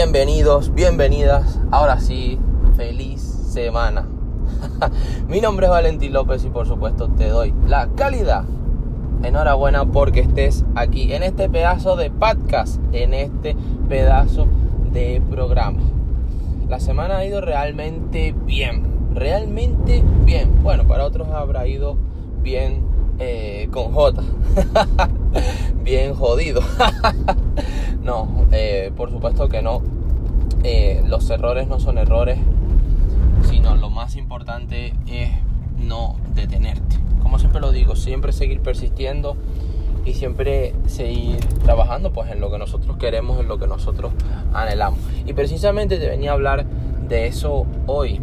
Bienvenidos, bienvenidas. Ahora sí, feliz semana. Mi nombre es Valentín López y por supuesto te doy la calidad. Enhorabuena porque estés aquí en este pedazo de podcast, en este pedazo de programa. La semana ha ido realmente bien, realmente bien. Bueno, para otros habrá ido bien eh, con J. bien jodido. no, eh, por supuesto que no. Eh, los errores no son errores, sino lo más importante es no detenerte. Como siempre lo digo, siempre seguir persistiendo y siempre seguir trabajando pues en lo que nosotros queremos, en lo que nosotros anhelamos. Y precisamente te venía a hablar de eso hoy.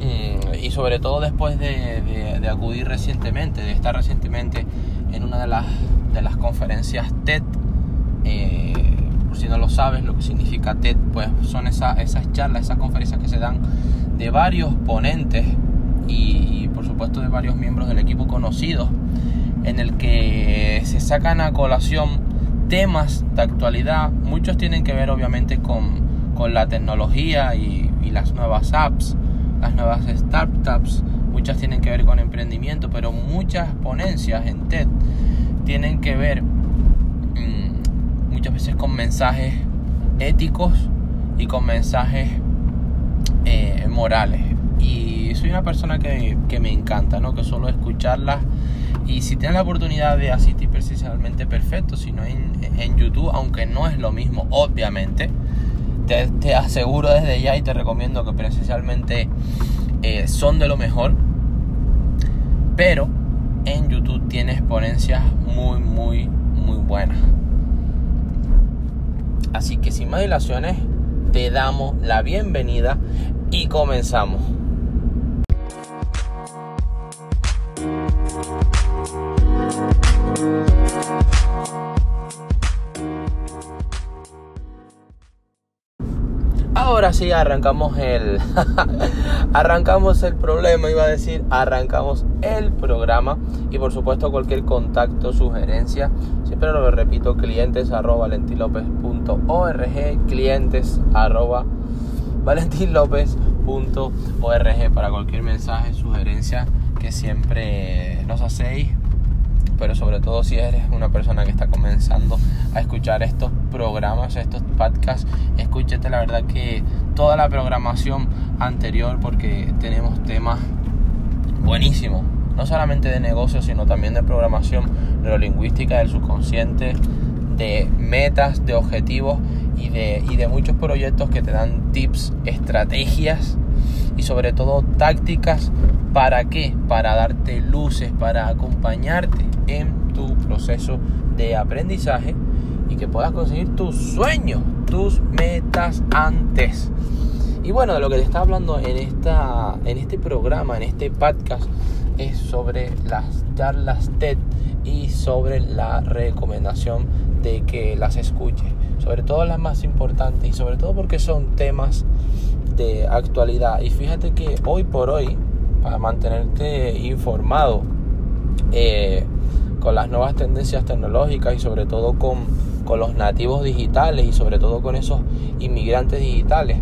Mm, y sobre todo después de, acudir recientemente, de estar recientemente en una de las, de las conferencias TED. No lo sabes, lo que significa TED, pues son esas charlas, esas conferencias que se dan de varios ponentes y, por supuesto de varios miembros del equipo conocidos, en el que se sacan a colación temas de actualidad. Muchos tienen que ver obviamente con, con la tecnología y, y las nuevas apps las nuevas startups, muchas tienen que ver con emprendimiento, pero muchas ponencias en TED tienen que ver muchas veces con mensajes éticos y con mensajes eh, morales. Y soy una persona que, me encanta, ¿no? que solo escucharlas. Y si tienes la oportunidad de asistir precisamente perfecto, si no en, en YouTube, aunque no es lo mismo, obviamente te, aseguro desde ya y te recomiendo que presencialmente eh, son de lo mejor. Pero en YouTube tienes ponencias muy, muy, muy buenas. Así que sin más dilaciones, te damos la bienvenida y comenzamos. Ahora sí arrancamos el arrancamos el problema iba a decir arrancamos el programa. Y por supuesto cualquier contacto sugerencia siempre lo repito clientes arroba valentilopez.org clientes arroba valentilopez.org para cualquier mensaje sugerencia que siempre nos hacéis todo si eres una persona que está comenzando a escuchar estos programas, estos podcasts, escúchate la verdad que toda la programación anterior porque tenemos temas buenísimos, no solamente de negocios, sino también de programación neurolingüística del subconsciente, de metas, de objetivos y de, y de muchos proyectos que te dan tips, estrategias y sobre todo tácticas ¿Para qué? Para darte luces, para acompañarte en tu proceso de aprendizaje y que puedas conseguir tus sueños, tus metas antes. Y bueno, de lo que te está hablando en, esta, en este programa, en este podcast, es sobre las charlas TED y sobre la recomendación de que las escuches. Sobre todo las más importantes y sobre todo porque son temas de actualidad. Y fíjate que hoy por hoy para mantenerte informado eh, con las nuevas tendencias tecnológicas y sobre todo con, los nativos digitales y sobre todo con esos inmigrantes digitales.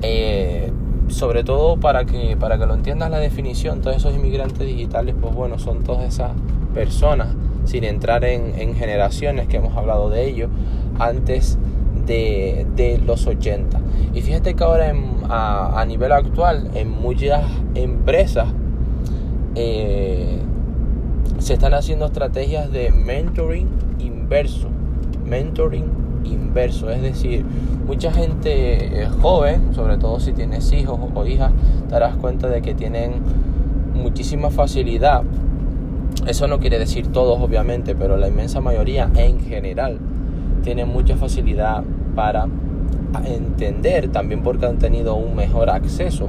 Eh, sobre todo para que, para que lo entiendas la definición, todos esos inmigrantes digitales, pues bueno, son todas esas personas, sin entrar en, en generaciones que hemos hablado de ello, antes de, los 80. Y fíjate que ahora a, nivel actual, en muchas empresas, eh, se están haciendo estrategias de mentoring inverso. Mentoring inverso, es decir, mucha gente eh, joven, sobre todo si tienes hijos o hijas, te darás cuenta de que tienen muchísima facilidad. Eso no quiere decir todos, obviamente, pero la inmensa mayoría en general tienen mucha facilidad para entender, también porque han tenido un mejor acceso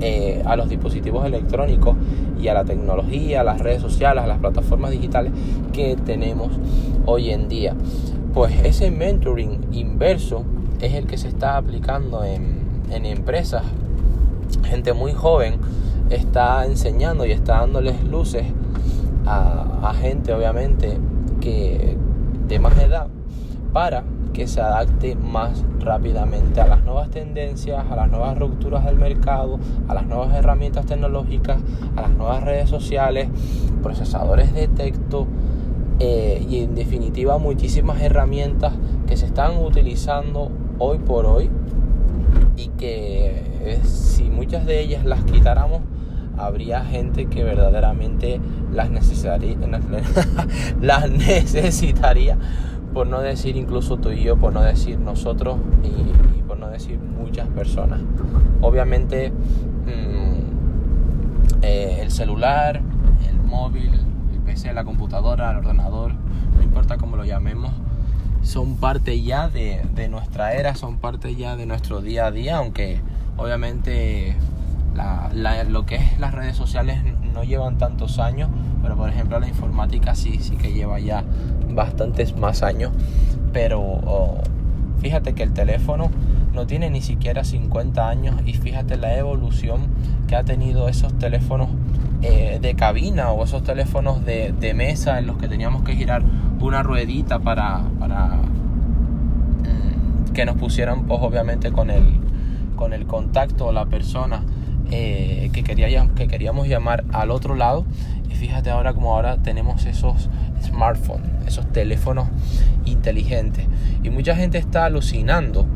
eh, a los dispositivos electrónicos y a la tecnología, a las redes sociales, a las plataformas digitales que tenemos hoy en día. Pues ese mentoring inverso es el que se está aplicando en, empresas. Gente muy joven está enseñando y está dándoles luces a, a gente obviamente que de más edad para que se adapte más rápidamente a las nuevas tendencias, a las nuevas rupturas del mercado, a las nuevas herramientas tecnológicas, a las nuevas redes sociales, procesadores de texto eh, y en definitiva muchísimas herramientas que se están utilizando hoy por hoy y que eh, si muchas de ellas las quitáramos habría gente que verdaderamente las necesitaría, las necesitaría por no decir incluso tú y yo, por no decir nosotros y, por no decir muchas personas. Obviamente mm, eh, el celular, el móvil, el PC, la computadora, el ordenador, no importa cómo lo llamemos, son parte ya de, de nuestra era, son parte ya de nuestro día a día, aunque obviamente lo que es las redes sociales no llevan tantos años, pero por ejemplo la informática sí, sí que lleva ya bastantes más años. Pero oh, fíjate que el teléfono no tiene ni siquiera 50 años y fíjate la evolución que ha tenido esos teléfonos eh, de cabina o esos teléfonos de, mesa en los que teníamos que girar una ruedita para, para mm, que nos pusieran pues obviamente con el, con el contacto o la persona eh, que, quería, que queríamos llamar al otro lado. Fíjate ahora como ahora tenemos esos smartphones, esos teléfonos inteligentes. Y mucha gente está alucinando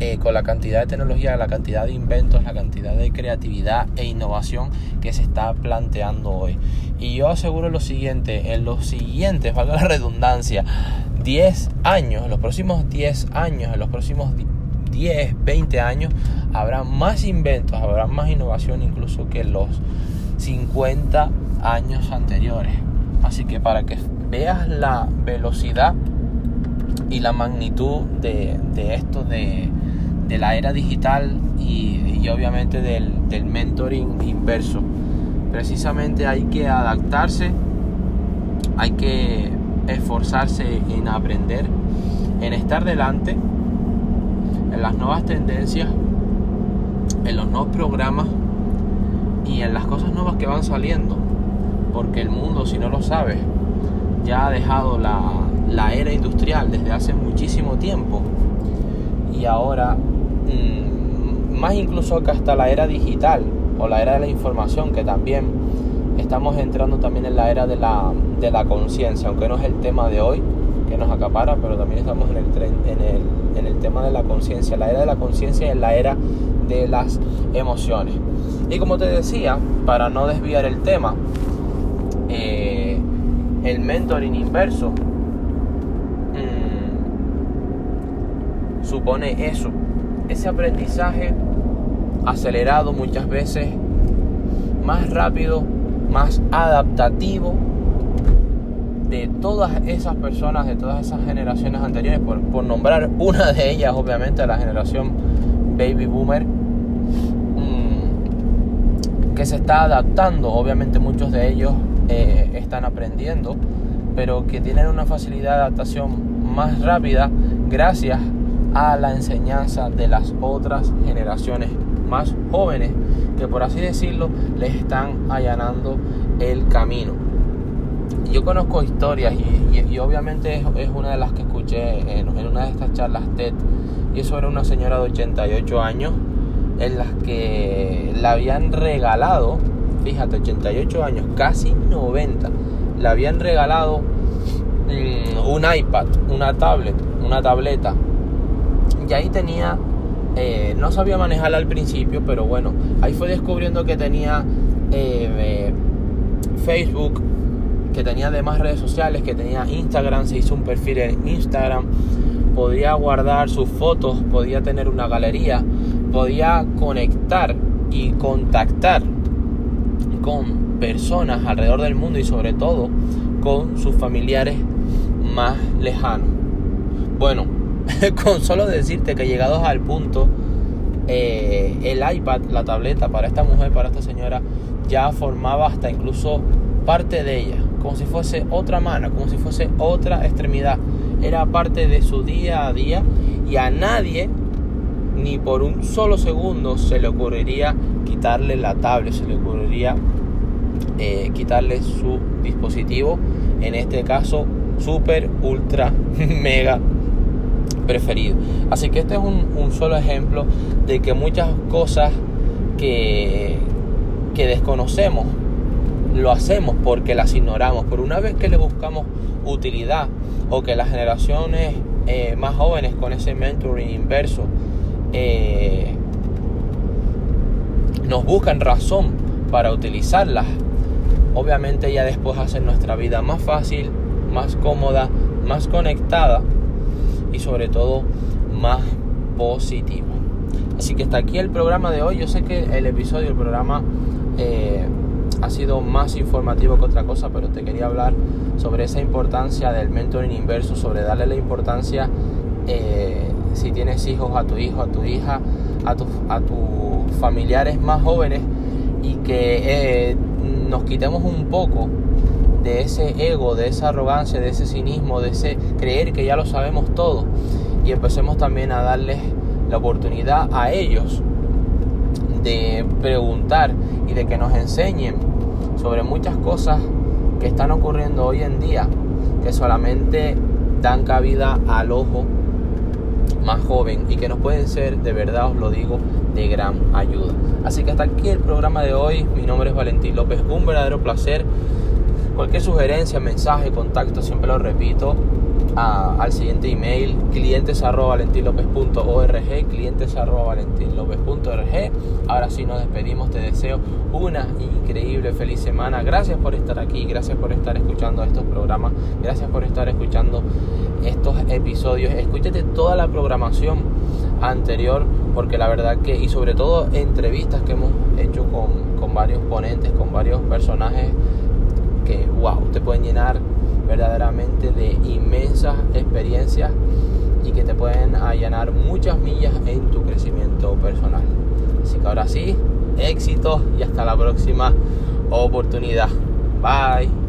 eh, con la cantidad de tecnología, la cantidad de inventos, la cantidad de creatividad e innovación que se está planteando hoy. Y yo aseguro lo siguiente, en los siguientes, valga la redundancia, 10 años, en los próximos 10 años, en los próximos 10, 20 años, habrá más inventos, habrá más innovación incluso que los 50 años anteriores. Así que para que veas la velocidad y la magnitud de, esto de, la era digital y, obviamente del, del mentoring inverso, precisamente hay que adaptarse, hay que esforzarse en aprender, en estar delante en las nuevas tendencias, en los nuevos programas y en las cosas nuevas que van saliendo. Porque el mundo, si no lo sabes, ya ha dejado la, era industrial desde hace muchísimo tiempo. Y ahora, mm, más incluso que hasta la era digital o la era de la información, que también estamos entrando también en la era de la, de la conciencia, aunque no es el tema de hoy que nos acapara, pero también estamos en el, en el en el tema de la conciencia. La era de la conciencia es la era de las emociones. Y como te decía, para no desviar el tema, eh, el mentoring inverso. Mm, supone eso, ese aprendizaje acelerado muchas veces, más rápido, más adaptativo de todas esas personas, de todas esas generaciones anteriores, por, nombrar una de ellas, obviamente, la generación baby boomer, mm, que se está adaptando, obviamente muchos de ellos eh, están aprendiendo, pero que tienen una facilidad de adaptación más rápida gracias a la enseñanza de las otras generaciones más jóvenes que por así decirlo les están allanando el camino. Yo conozco historias y, obviamente es, una de las que escuché en, una de estas charlas TED y eso era una señora de 88 años en las que la habían regalado, fíjate, 88 años, casi 90, le habían regalado mm, un iPad, una tablet, una tableta. Y ahí tenía, eh, no sabía manejarla al principio, pero bueno, ahí fue descubriendo que tenía eh, eh, Facebook, que tenía además redes sociales, que tenía Instagram, se hizo un perfil en Instagram, podía guardar sus fotos, podía tener una galería, podía conectar y contactar con personas alrededor del mundo y sobre todo con sus familiares más lejanos. Bueno, con solo decirte que llegados al punto, eh, el iPad, la tableta para esta mujer, para esta señora, ya formaba hasta incluso parte de ella como si fuese otra mano, como si fuese otra extremidad. Era parte de su día a día y a nadie, ni por un solo segundo, se le ocurriría quitarle la tablet, se le ocurriría eh, quitarle su dispositivo, en este caso super, ultra, mega preferido. Así que este es un, solo ejemplo de que muchas cosas que, desconocemos lo hacemos porque las ignoramos. Pero una vez que le buscamos utilidad o que las generaciones eh, más jóvenes con ese mentoring inverso eh, nos buscan razón para utilizarlas, obviamente ya después hacen nuestra vida más fácil, más cómoda, más conectada y sobre todo más positiva. Así que hasta aquí el programa de hoy. Yo sé que el episodio, el programa eh, ha sido más informativo que otra cosa, pero te quería hablar sobre esa importancia del mentoring inverso, sobre darle la importancia eh, si tienes hijos a tu hijo, a tu hija, a, tus familiares más jóvenes y que eh, nos quitemos un poco de ese ego, de esa arrogancia, de ese cinismo, de ese creer que ya lo sabemos todo y empecemos también a darles la oportunidad a ellos de preguntar y de que nos enseñen sobre muchas cosas que están ocurriendo hoy en día que solamente dan cabida al ojo más joven y que nos pueden ser, de verdad os lo digo, de gran ayuda. Así que hasta aquí el programa de hoy. Mi nombre es Valentín López. Un verdadero placer. Cualquier sugerencia, mensaje, contacto, siempre lo repito, al siguiente email clientes arroba clientes arroba ahora sí nos despedimos te deseo una increíble feliz semana. Gracias por estar aquí gracias por estar escuchando estos programas gracias por estar escuchando estos episodios. Escúchate toda la programación anterior porque la verdad que y sobre todo entrevistas que hemos hecho con, con varios ponentes con varios personajes que wow te pueden llenar verdaderamente de inmensas experiencias y que te pueden allanar muchas millas en tu crecimiento personal. Así que ahora sí, éxito y hasta la próxima oportunidad. Bye.